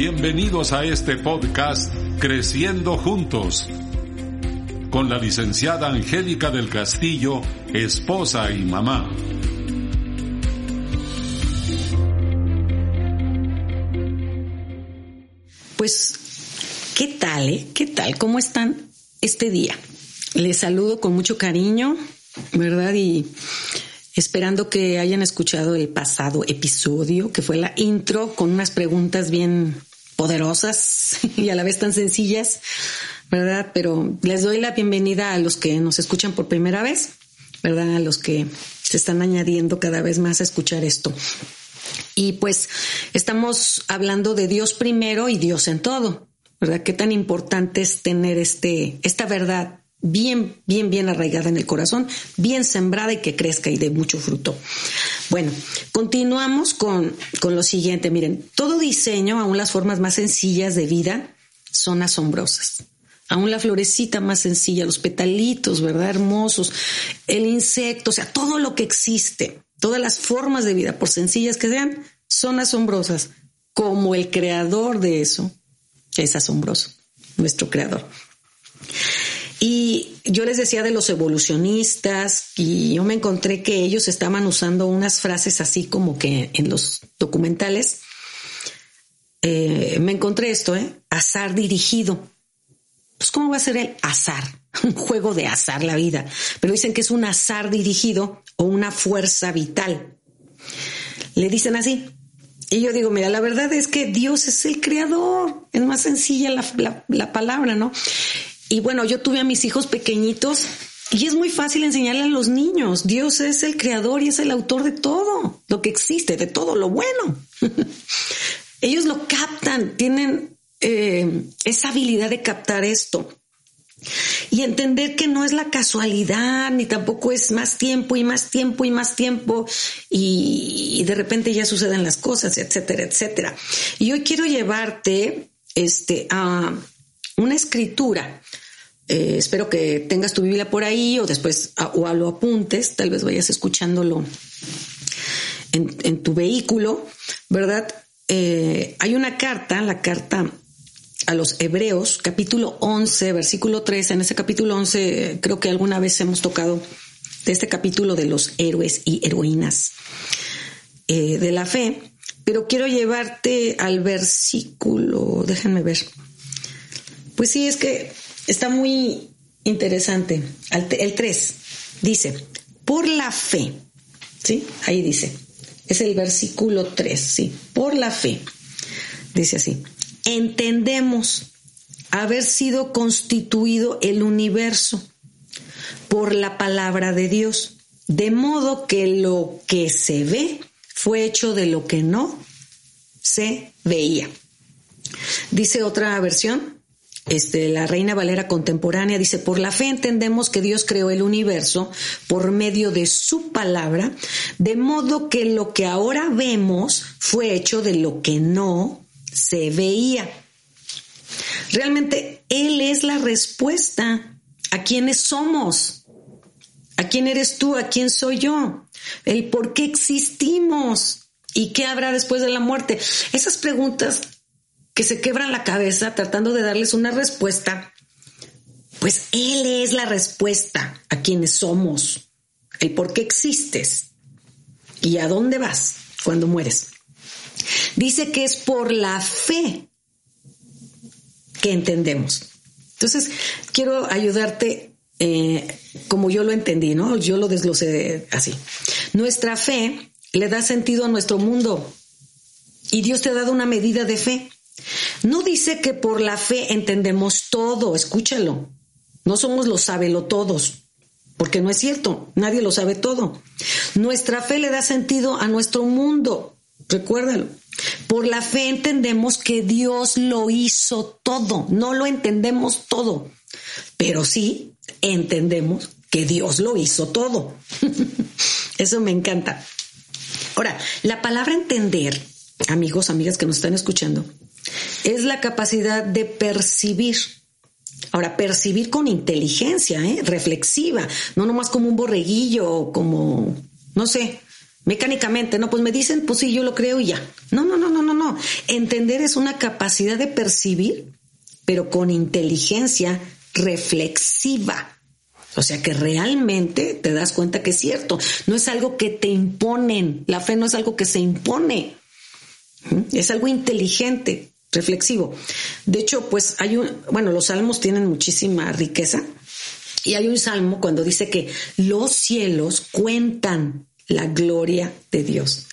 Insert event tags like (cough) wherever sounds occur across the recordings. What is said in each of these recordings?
Bienvenidos a este podcast Creciendo Juntos con la licenciada Angélica del Castillo, esposa y mamá. Pues, ¿qué tal? Eh? ¿Qué tal? ¿Cómo están este día? Les saludo con mucho cariño, ¿verdad? Y esperando que hayan escuchado el pasado episodio, que fue la intro con unas preguntas bien poderosas (laughs) y a la vez tan sencillas, ¿verdad? Pero les doy la bienvenida a los que nos escuchan por primera vez, ¿verdad? A los que se están añadiendo cada vez más a escuchar esto. Y pues estamos hablando de Dios primero y Dios en todo, ¿verdad? Qué tan importante es tener este, esta verdad bien, bien, bien arraigada en el corazón, bien sembrada y que crezca y dé mucho fruto. Bueno, continuamos con, con lo siguiente. Miren, todo diseño, aún las formas más sencillas de vida, son asombrosas. Aún la florecita más sencilla, los petalitos, ¿verdad? Hermosos, el insecto, o sea, todo lo que existe, todas las formas de vida, por sencillas que sean, son asombrosas, como el creador de eso es asombroso, nuestro creador. Y yo les decía de los evolucionistas y yo me encontré que ellos estaban usando unas frases así como que en los documentales. Eh, me encontré esto, ¿eh? Azar dirigido. Pues ¿cómo va a ser el azar? (laughs) Un juego de azar la vida. Pero dicen que es un azar dirigido o una fuerza vital. Le dicen así. Y yo digo, mira, la verdad es que Dios es el creador. Es más sencilla la, la palabra, ¿no? Y bueno, yo tuve a mis hijos pequeñitos y es muy fácil enseñarle a los niños. Dios es el creador y es el autor de todo, lo que existe, de todo lo bueno. (laughs) Ellos lo captan, tienen eh, esa habilidad de captar esto. Y entender que no es la casualidad, ni tampoco es más tiempo y más tiempo y más tiempo, y, de repente ya suceden las cosas, etcétera, etcétera. Y hoy quiero llevarte este, a una escritura eh, espero que tengas tu Biblia por ahí o después o a lo apuntes, tal vez vayas escuchándolo en, tu vehículo, ¿verdad? Eh, hay una carta, la carta a los Hebreos, capítulo 11, versículo 3. En ese capítulo 11 creo que alguna vez hemos tocado de este capítulo de los héroes y heroínas eh, de la fe, pero quiero llevarte al versículo, déjenme ver. Pues sí, es que Está muy interesante. El 3 dice, por la fe, ¿sí? Ahí dice, es el versículo 3, ¿sí? Por la fe. Dice así, entendemos haber sido constituido el universo por la palabra de Dios, de modo que lo que se ve fue hecho de lo que no se veía. Dice otra versión, este, la Reina Valera contemporánea dice, por la fe entendemos que Dios creó el universo por medio de su palabra, de modo que lo que ahora vemos fue hecho de lo que no se veía. Realmente Él es la respuesta a quienes somos. ¿A quién eres tú? ¿A quién soy yo? El por qué existimos y qué habrá después de la muerte. Esas preguntas que se quebran la cabeza tratando de darles una respuesta, pues Él es la respuesta a quienes somos, el por qué existes y a dónde vas cuando mueres. Dice que es por la fe que entendemos. Entonces, quiero ayudarte eh, como yo lo entendí, ¿no? Yo lo desglosé así. Nuestra fe le da sentido a nuestro mundo y Dios te ha dado una medida de fe. No dice que por la fe entendemos todo, escúchalo. No somos los sábelo todos, porque no es cierto, nadie lo sabe todo. Nuestra fe le da sentido a nuestro mundo, recuérdalo. Por la fe entendemos que Dios lo hizo todo, no lo entendemos todo, pero sí entendemos que Dios lo hizo todo. (laughs) Eso me encanta. Ahora, la palabra entender, amigos, amigas que nos están escuchando, es la capacidad de percibir. Ahora, percibir con inteligencia, ¿eh? reflexiva, no nomás como un borreguillo como, no sé, mecánicamente, no, pues me dicen, pues sí, yo lo creo y ya. No, no, no, no, no, no. Entender es una capacidad de percibir, pero con inteligencia reflexiva. O sea que realmente te das cuenta que es cierto. No es algo que te imponen. La fe no es algo que se impone. Es algo inteligente, reflexivo. De hecho, pues hay un, bueno, los salmos tienen muchísima riqueza. Y hay un salmo cuando dice que los cielos cuentan la gloria de Dios.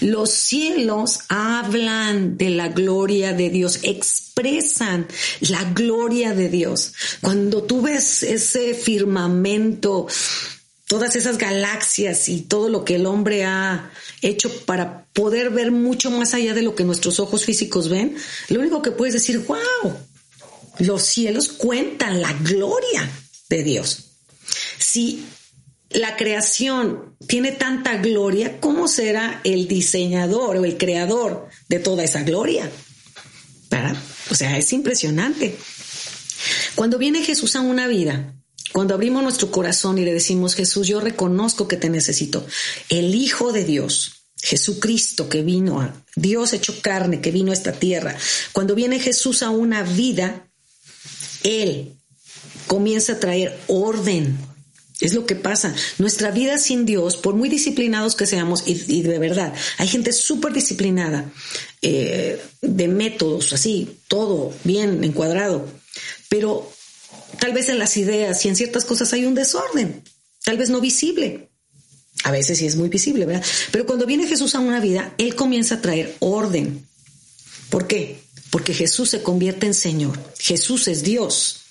Los cielos hablan de la gloria de Dios, expresan la gloria de Dios. Cuando tú ves ese firmamento, todas esas galaxias y todo lo que el hombre ha hecho para poder ver mucho más allá de lo que nuestros ojos físicos ven, lo único que puedes decir, wow, los cielos cuentan la gloria de Dios. Si la creación tiene tanta gloria, ¿cómo será el diseñador o el creador de toda esa gloria? O sea, es impresionante. Cuando viene Jesús a una vida, cuando abrimos nuestro corazón y le decimos, Jesús, yo reconozco que te necesito, el Hijo de Dios, Jesucristo que vino a Dios hecho carne, que vino a esta tierra, cuando viene Jesús a una vida, Él comienza a traer orden, es lo que pasa. Nuestra vida sin Dios, por muy disciplinados que seamos, y, de verdad, hay gente súper disciplinada, eh, de métodos, así, todo bien encuadrado, pero tal vez en las ideas y en ciertas cosas hay un desorden, tal vez no visible. A veces sí es muy visible, ¿verdad? Pero cuando viene Jesús a una vida, Él comienza a traer orden. ¿Por qué? Porque Jesús se convierte en Señor. Jesús es Dios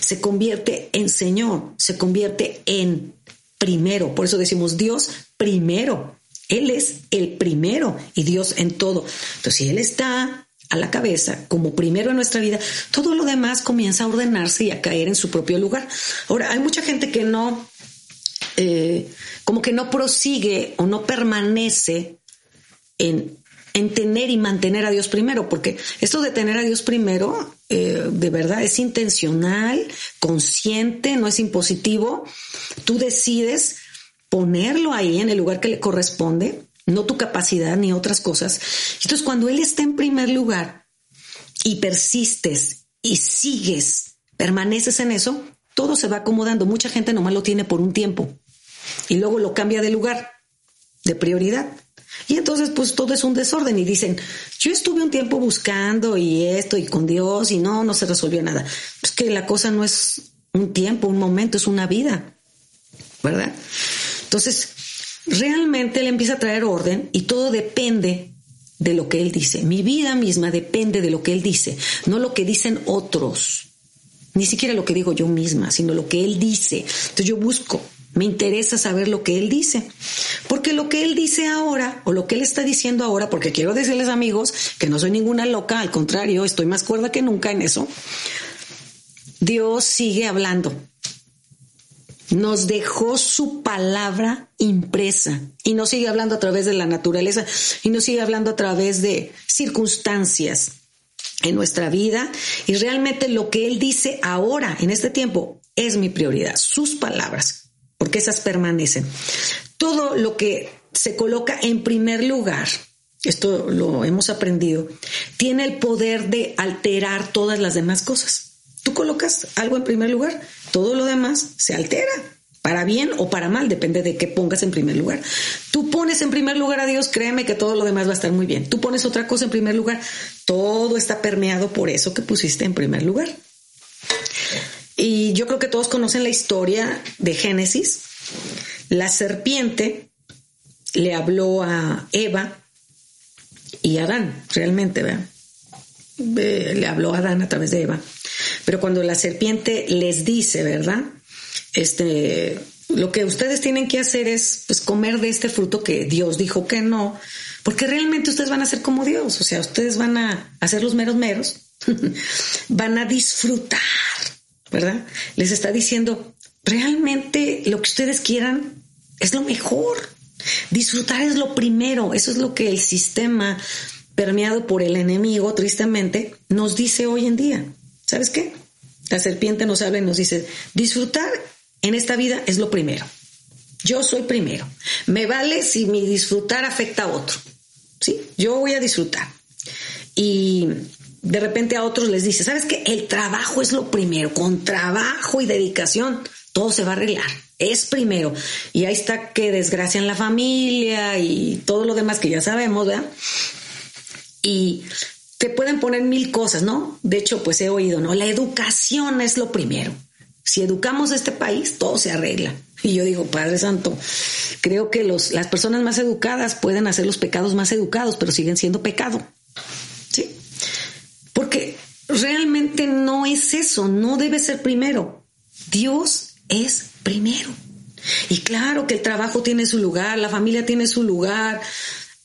se convierte en Señor, se convierte en primero. Por eso decimos Dios primero. Él es el primero y Dios en todo. Entonces, si Él está a la cabeza como primero en nuestra vida, todo lo demás comienza a ordenarse y a caer en su propio lugar. Ahora, hay mucha gente que no, eh, como que no prosigue o no permanece en, en tener y mantener a Dios primero, porque esto de tener a Dios primero, eh, de verdad, es intencional, consciente, no es impositivo. Tú decides ponerlo ahí en el lugar que le corresponde, no tu capacidad ni otras cosas. Entonces, cuando Él está en primer lugar y persistes y sigues, permaneces en eso, todo se va acomodando. Mucha gente nomás lo tiene por un tiempo y luego lo cambia de lugar, de prioridad. Y entonces pues todo es un desorden y dicen, yo estuve un tiempo buscando y esto y con Dios y no, no se resolvió nada. Pues que la cosa no es un tiempo, un momento, es una vida, ¿verdad? Entonces, realmente Él empieza a traer orden y todo depende de lo que Él dice. Mi vida misma depende de lo que Él dice, no lo que dicen otros, ni siquiera lo que digo yo misma, sino lo que Él dice. Entonces yo busco me interesa saber lo que él dice. Porque lo que él dice ahora, o lo que él está diciendo ahora, porque quiero decirles amigos que no soy ninguna loca, al contrario, estoy más cuerda que nunca en eso. Dios sigue hablando. Nos dejó su palabra impresa y no sigue hablando a través de la naturaleza y no sigue hablando a través de circunstancias en nuestra vida y realmente lo que Él dice ahora, en este tiempo, es mi prioridad, sus palabras porque esas permanecen. Todo lo que se coloca en primer lugar, esto lo hemos aprendido, tiene el poder de alterar todas las demás cosas. Tú colocas algo en primer lugar, todo lo demás se altera, para bien o para mal, depende de qué pongas en primer lugar. Tú pones en primer lugar a Dios, créeme que todo lo demás va a estar muy bien. Tú pones otra cosa en primer lugar, todo está permeado por eso que pusiste en primer lugar. Y yo creo que todos conocen la historia de Génesis. La serpiente le habló a Eva y a Adán, realmente, ¿verdad? le habló a Adán a través de Eva. Pero cuando la serpiente les dice, ¿verdad? Este, lo que ustedes tienen que hacer es pues, comer de este fruto que Dios dijo que no, porque realmente ustedes van a ser como Dios, o sea, ustedes van a hacer los meros meros, (laughs) van a disfrutar ¿verdad? Les está diciendo, realmente lo que ustedes quieran es lo mejor. Disfrutar es lo primero. Eso es lo que el sistema permeado por el enemigo, tristemente, nos dice hoy en día. ¿Sabes qué? La serpiente nos habla y nos dice, disfrutar en esta vida es lo primero. Yo soy primero. Me vale si mi disfrutar afecta a otro. ¿Sí? Yo voy a disfrutar. Y de repente a otros les dice, ¿sabes qué? El trabajo es lo primero. Con trabajo y dedicación, todo se va a arreglar. Es primero. Y ahí está que desgracian la familia y todo lo demás que ya sabemos, ¿verdad? Y te pueden poner mil cosas, ¿no? De hecho, pues he oído, ¿no? La educación es lo primero. Si educamos a este país, todo se arregla. Y yo digo, Padre Santo, creo que los, las personas más educadas pueden hacer los pecados más educados, pero siguen siendo pecado. ¿Sí? Porque realmente no es eso, no debe ser primero. Dios es primero. Y claro que el trabajo tiene su lugar, la familia tiene su lugar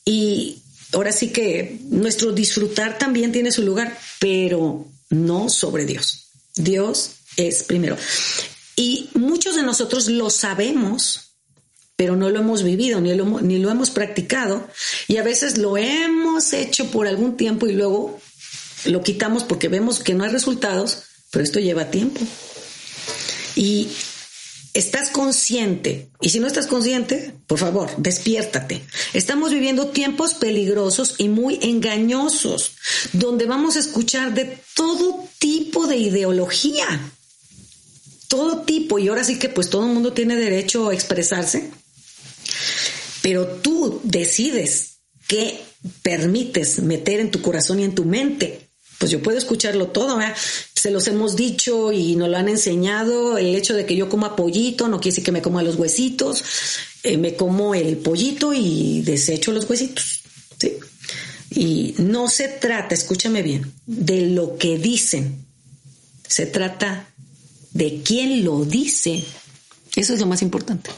y ahora sí que nuestro disfrutar también tiene su lugar, pero no sobre Dios. Dios es primero. Y muchos de nosotros lo sabemos, pero no lo hemos vivido ni lo, ni lo hemos practicado. Y a veces lo hemos hecho por algún tiempo y luego lo quitamos porque vemos que no hay resultados, pero esto lleva tiempo. Y estás consciente, y si no estás consciente, por favor, despiértate. Estamos viviendo tiempos peligrosos y muy engañosos, donde vamos a escuchar de todo tipo de ideología, todo tipo, y ahora sí que pues todo el mundo tiene derecho a expresarse, pero tú decides qué permites meter en tu corazón y en tu mente pues yo puedo escucharlo todo, se los hemos dicho y nos lo han enseñado, el hecho de que yo coma pollito no quiere decir que me coma los huesitos, eh, me como el pollito y desecho los huesitos, ¿sí? Y no se trata, escúchame bien, de lo que dicen, se trata de quién lo dice, eso es lo más importante.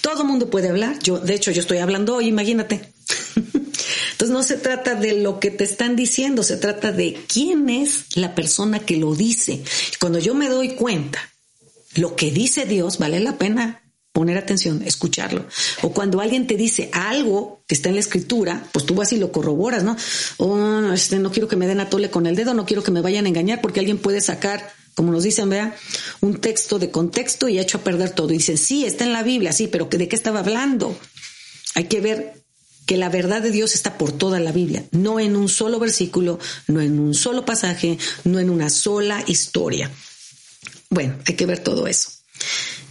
Todo mundo puede hablar, yo, de hecho yo estoy hablando hoy, imagínate. No se trata de lo que te están diciendo, se trata de quién es la persona que lo dice. Cuando yo me doy cuenta, lo que dice Dios vale la pena poner atención, escucharlo. O cuando alguien te dice algo que está en la escritura, pues tú vas y lo corroboras, ¿no? Oh, este, no quiero que me den a tole con el dedo, no quiero que me vayan a engañar, porque alguien puede sacar, como nos dicen, vea, un texto de contexto y ha hecho a perder todo. Y dicen, sí, está en la Biblia, sí, pero ¿de qué estaba hablando? Hay que ver que la verdad de Dios está por toda la Biblia, no en un solo versículo, no en un solo pasaje, no en una sola historia. Bueno, hay que ver todo eso.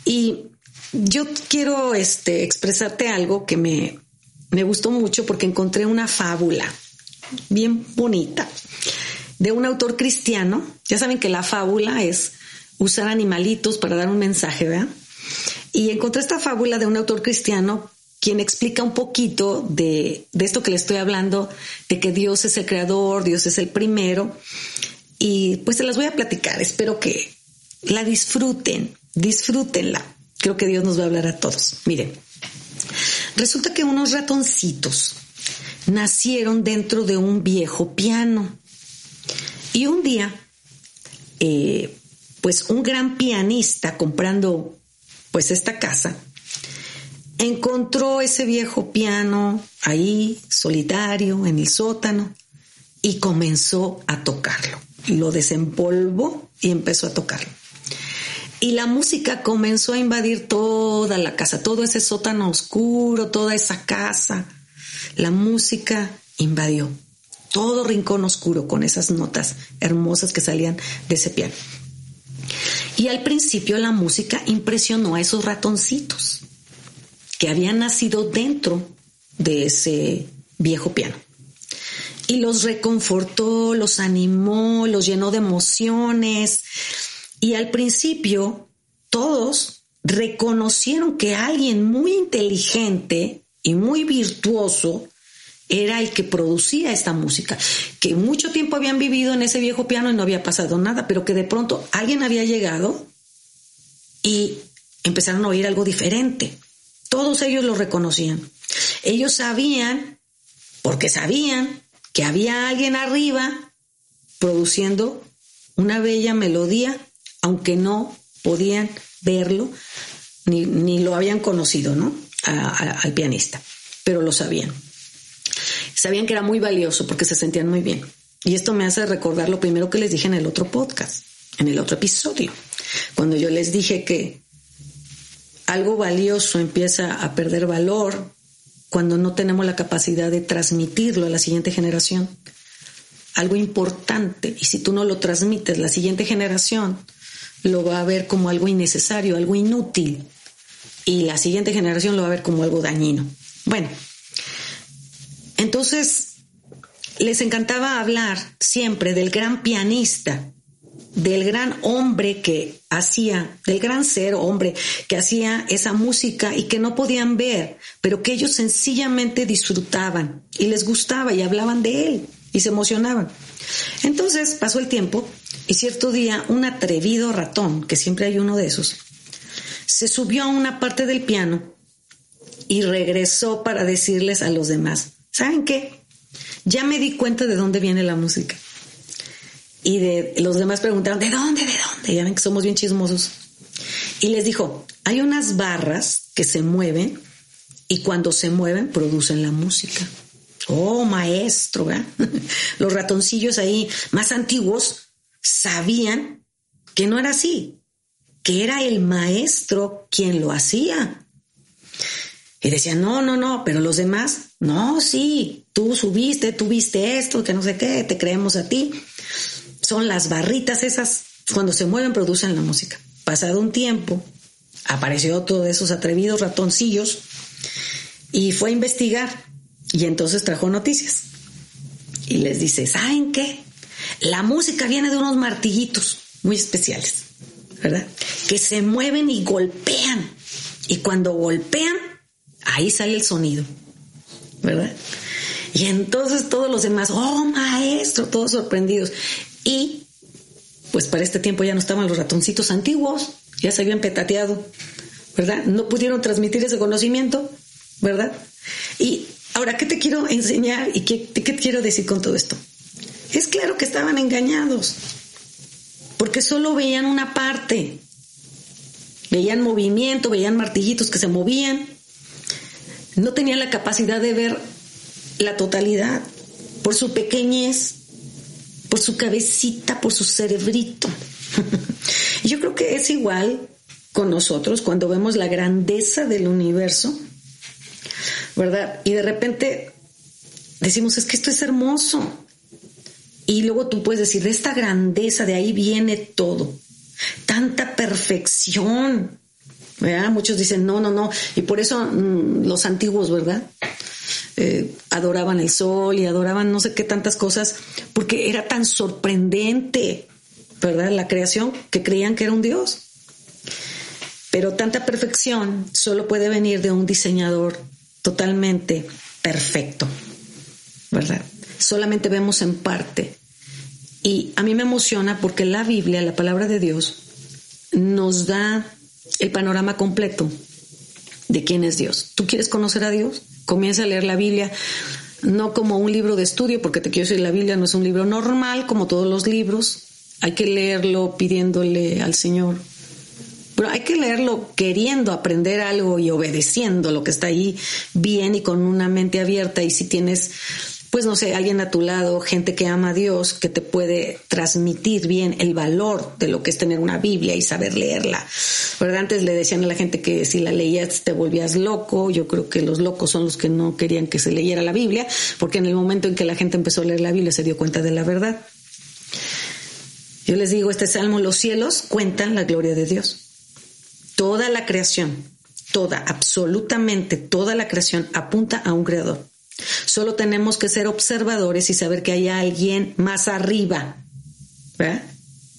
Y yo quiero este, expresarte algo que me, me gustó mucho porque encontré una fábula bien bonita de un autor cristiano. Ya saben que la fábula es usar animalitos para dar un mensaje, ¿verdad? Y encontré esta fábula de un autor cristiano quien explica un poquito de, esto que le estoy hablando, de que Dios es el creador, Dios es el primero. Y pues se las voy a platicar. Espero que la disfruten, disfrútenla. Creo que Dios nos va a hablar a todos. Miren, resulta que unos ratoncitos nacieron dentro de un viejo piano. Y un día, eh, pues un gran pianista comprando pues esta casa, encontró ese viejo piano ahí, solitario, en el sótano, y comenzó a tocarlo. Lo desempolvó y empezó a tocarlo. Y la música comenzó a invadir toda la casa, todo ese sótano oscuro, toda esa casa. La música invadió todo rincón oscuro con esas notas hermosas que salían de ese piano. Y al principio la música impresionó a esos ratoncitos que habían nacido dentro de ese viejo piano. Y los reconfortó, los animó, los llenó de emociones. Y al principio todos reconocieron que alguien muy inteligente y muy virtuoso era el que producía esta música, que mucho tiempo habían vivido en ese viejo piano y no había pasado nada, pero que de pronto alguien había llegado y empezaron a oír algo diferente. Todos ellos lo reconocían. Ellos sabían, porque sabían, que había alguien arriba produciendo una bella melodía, aunque no podían verlo ni, lo habían conocido, ¿no? al pianista, pero lo sabían. Sabían que era muy valioso porque se sentían muy bien. Y esto me hace recordar lo primero que les dije en el otro podcast, en el otro episodio, cuando yo les dije que algo valioso empieza a perder valor cuando no tenemos la capacidad de transmitirlo a la siguiente generación. Algo importante, y si tú no lo transmites, la siguiente generación lo va a ver como algo innecesario, algo inútil, y la siguiente generación lo va a ver como algo dañino. Bueno, entonces les encantaba hablar siempre del gran pianista, del gran hombre que hacía, del gran ser hombre que hacía esa música y que no podían ver, pero que ellos sencillamente disfrutaban y les gustaba y hablaban de él y se emocionaban. Entonces pasó el tiempo y cierto día un atrevido ratón, que siempre hay uno de esos, se subió a una parte del piano y regresó para decirles a los demás, ¿saben qué? Ya me di cuenta de dónde viene la música. Y de los demás preguntaron, ¿de dónde? ¿De dónde? Ya ven que somos bien chismosos. Y les dijo, hay unas barras que se mueven y cuando se mueven producen la música. Oh, maestro. (laughs) Los ratoncillos ahí más antiguos sabían que no era así, que era el maestro quien lo hacía. Y decían, no, no, no, pero los demás, no, sí, tú subiste, tú viste esto, que no sé qué, te creemos a ti. Son las barritas esas, cuando se mueven producen la música. Pasado un tiempo, apareció otro de esos atrevidos ratoncillos y fue a investigar y entonces trajo noticias. Y les dice, ¿saben qué? La música viene de unos martillitos muy especiales, ¿verdad? Que se mueven y golpean. Y cuando golpean, ahí sale el sonido, ¿verdad? Y entonces todos los demás, oh maestro, todos sorprendidos. Y pues para este tiempo ya no estaban los ratoncitos antiguos, ya se habían petateado, ¿verdad? No pudieron transmitir ese conocimiento, ¿verdad? Y ahora, ¿qué te quiero enseñar y qué, qué quiero decir con todo esto? Es claro que estaban engañados, porque solo veían una parte. Veían movimiento, veían martillitos que se movían, no tenía la capacidad de ver la totalidad por su pequeñez, por su cabecita, por su cerebrito. (laughs) Yo creo que es igual con nosotros cuando vemos la grandeza del universo, ¿verdad? Y de repente decimos, es que esto es hermoso. Y luego tú puedes decir, de esta grandeza, de ahí viene todo. Tanta perfección, Muchos dicen, no, no, no. Y por eso mm, los antiguos, ¿verdad? Eh, adoraban el sol y adoraban no sé qué tantas cosas, porque era tan sorprendente, ¿verdad? La creación que creían que era un Dios. Pero tanta perfección solo puede venir de un diseñador totalmente perfecto, ¿verdad? Solamente vemos en parte. Y a mí me emociona porque la Biblia, la palabra de Dios, nos da el panorama completo de quién es Dios. ¿Tú quieres conocer a Dios? Comienza a leer la Biblia, no como un libro de estudio, porque te quiero decir, la Biblia no es un libro normal como todos los libros. Hay que leerlo pidiéndole al Señor. Pero hay que leerlo queriendo aprender algo y obedeciendo lo que está ahí bien y con una mente abierta. Y si tienes pues no sé, alguien a tu lado, gente que ama a Dios, que te puede transmitir bien el valor de lo que es tener una Biblia y saber leerla. ¿Verdad? Antes le decían a la gente que si la leías te volvías loco. Yo creo que los locos son los que no querían que se leyera la Biblia, porque en el momento en que la gente empezó a leer la Biblia se dio cuenta de la verdad. Yo les digo, este salmo, los cielos cuentan la gloria de Dios. Toda la creación, toda, absolutamente toda la creación apunta a un creador. Solo tenemos que ser observadores y saber que hay alguien más arriba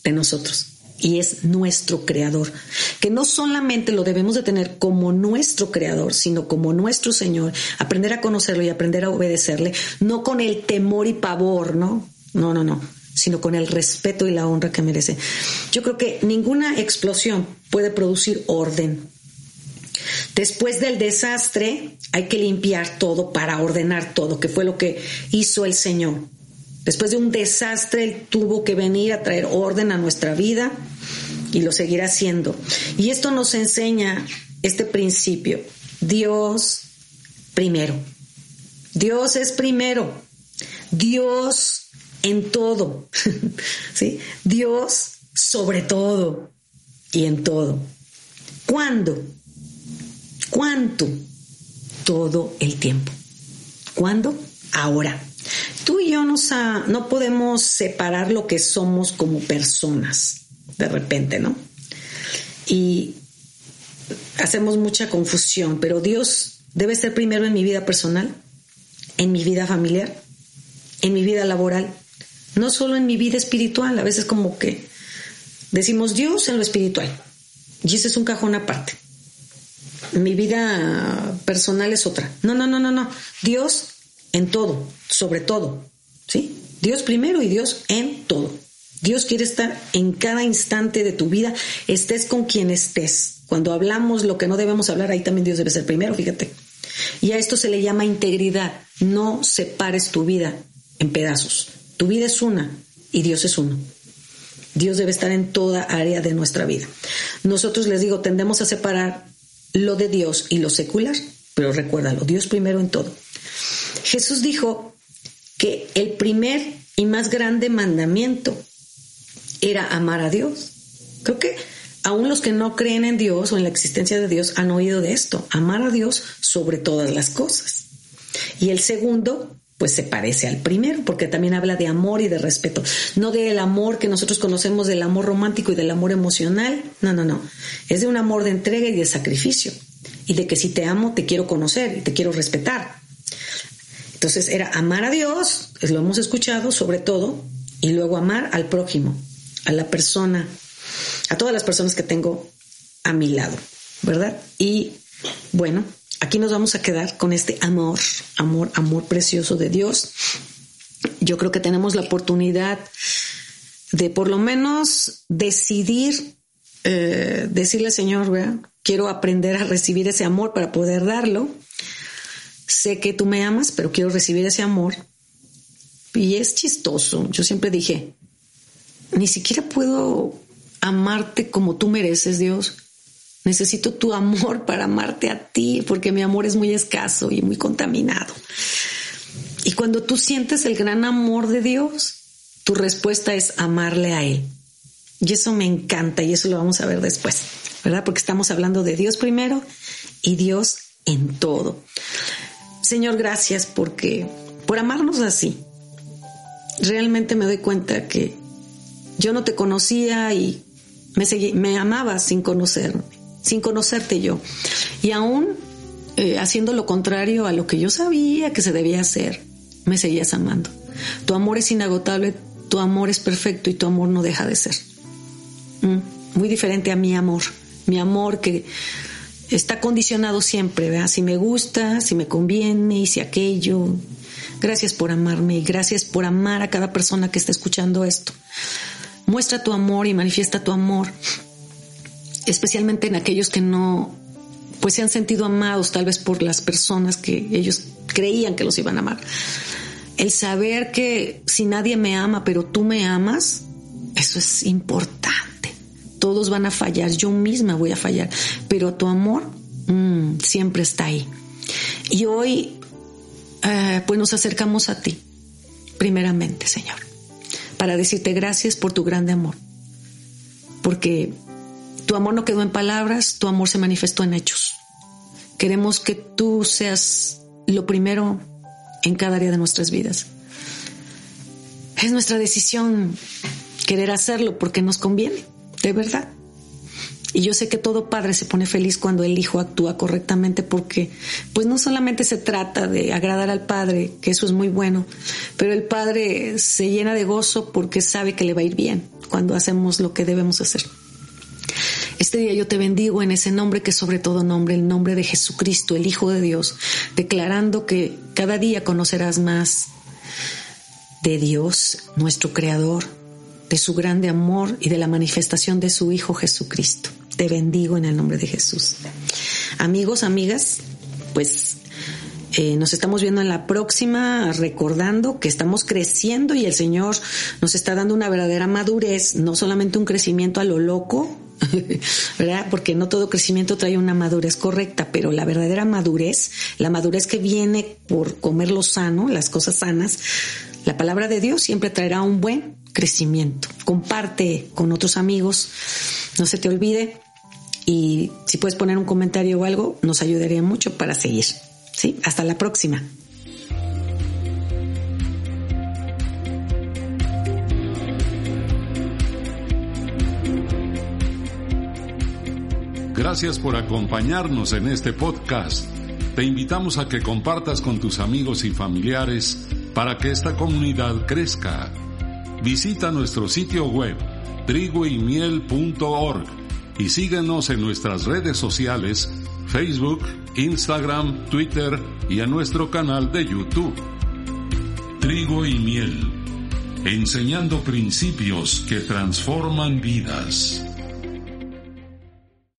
de nosotros. Y es nuestro creador. Que no solamente lo debemos de tener como nuestro creador, sino como nuestro Señor. Aprender a conocerlo y aprender a obedecerle. No con el temor y pavor, ¿no? No, no, no sino con el respeto y la honra que merece. Yo creo que ninguna explosión puede producir orden, Después del desastre hay que limpiar todo para ordenar todo, que fue lo que hizo el Señor. Después de un desastre, Él tuvo que venir a traer orden a nuestra vida y lo seguirá haciendo. Y esto nos enseña este principio. Dios primero. Dios es primero. Dios en todo. (laughs) ¿Sí? Dios sobre todo y en todo. ¿Cuándo? ¿Cuánto? Todo el tiempo. ¿Cuándo? Ahora. Tú y yo no podemos separar lo que somos como personas, de repente, ¿no? Y hacemos mucha confusión, pero Dios debe ser primero en mi vida personal, en mi vida familiar, en mi vida laboral, no solo en mi vida espiritual. A veces como que decimos Dios en lo espiritual y ese es un cajón aparte. Mi vida personal es otra. No, no, no, no, no. Dios en todo, sobre todo. ¿Sí? Dios primero y Dios en todo. Dios quiere estar en cada instante de tu vida, estés con quien estés. Cuando hablamos lo que no debemos hablar, ahí también Dios debe ser primero, fíjate. Y a esto se le llama integridad. No separes tu vida en pedazos. Tu vida es una y Dios es uno. Dios debe estar en toda área de nuestra vida. Nosotros les digo, tendemos a separar lo de Dios y lo secular, pero recuérdalo, Dios primero en todo. Jesús dijo que el primer y más grande mandamiento era amar a Dios. Creo que aún los que no creen en Dios o en la existencia de Dios han oído de esto, amar a Dios sobre todas las cosas. Y el segundo, pues se parece al primero, porque también habla de amor y de respeto, no del amor que nosotros conocemos del amor romántico y del amor emocional, no, no, no, es de un amor de entrega y de sacrificio, y de que si te amo, te quiero conocer y te quiero respetar. Entonces era amar a Dios, lo hemos escuchado sobre todo, y luego amar al prójimo, a la persona, a todas las personas que tengo a mi lado, ¿verdad? Y bueno, aquí nos vamos a quedar con este amor, amor, amor precioso de Dios. Yo creo que tenemos la oportunidad de por lo menos decidir, eh, decirle Señor, ¿verdad? quiero aprender a recibir ese amor para poder darlo. Sé que tú me amas, pero quiero recibir ese amor. Y es chistoso. Yo siempre dije, ni siquiera puedo amarte como tú mereces, Dios. Necesito tu amor para amarte a ti, porque mi amor es muy escaso y muy contaminado. Y cuando tú sientes el gran amor de Dios, tu respuesta es amarle a Él. Y eso me encanta y eso lo vamos a ver después, ¿verdad? Porque estamos hablando de Dios primero y Dios en todo. Señor, gracias porque por amarnos así. Realmente me doy cuenta que yo no te conocía y me, me amabas sin conocerme sin conocerte yo. Y aún eh, haciendo lo contrario a lo que yo sabía que se debía hacer, me seguías amando. Tu amor es inagotable, tu amor es perfecto y tu amor no deja de ser. Mm, muy diferente a mi amor. Mi amor que está condicionado siempre, ¿verdad? Si me gusta, si me conviene y si aquello. Gracias por amarme y gracias por amar a cada persona que está escuchando esto. Muestra tu amor y manifiesta tu amor especialmente en aquellos que no pues se han sentido amados tal vez por las personas que ellos creían que los iban a amar. El saber que si nadie me ama, pero tú me amas, eso es importante. Todos van a fallar, yo misma voy a fallar, pero tu amor mm, siempre está ahí. Y hoy, eh, pues nos acercamos a ti, primeramente, Señor, para decirte gracias por tu grande amor, porque tu amor no quedó en palabras, tu amor se manifestó en hechos. Queremos que tú seas lo primero en cada área de nuestras vidas. Es nuestra decisión querer hacerlo porque nos conviene, de verdad. Y yo sé que todo padre se pone feliz cuando el hijo actúa correctamente porque pues no solamente se trata de agradar al padre, que eso es muy bueno, pero el padre se llena de gozo porque sabe que le va a ir bien cuando hacemos lo que debemos hacer. Este día yo te bendigo en ese nombre que sobre todo nombre, el nombre de Jesucristo, el Hijo de Dios, declarando que cada día conocerás más de Dios, nuestro Creador, de su grande amor y de la manifestación de su Hijo Jesucristo. Te bendigo en el nombre de Jesús. Amigos, amigas, pues eh, nos estamos viendo en la próxima, recordando que estamos creciendo y el Señor nos está dando una verdadera madurez, no solamente un crecimiento a lo loco, (laughs) ¿verdad? Porque no todo crecimiento trae una madurez correcta, pero la verdadera madurez, la madurez que viene por comer lo sano, las cosas sanas, la palabra de Dios siempre traerá un buen crecimiento. Comparte con otros amigos, no se te olvide. y si puedes poner un comentario o algo, nos ayudaría mucho para seguir. ¿Sí? Hasta la próxima. Gracias por acompañarnos en este podcast. Te invitamos a que compartas con tus amigos y familiares para que esta comunidad crezca. Visita nuestro sitio web trigoymiel.org y síguenos en nuestras redes sociales, Facebook, Instagram, Twitter y en nuestro canal de YouTube. Trigo y miel, enseñando principios que transforman vidas.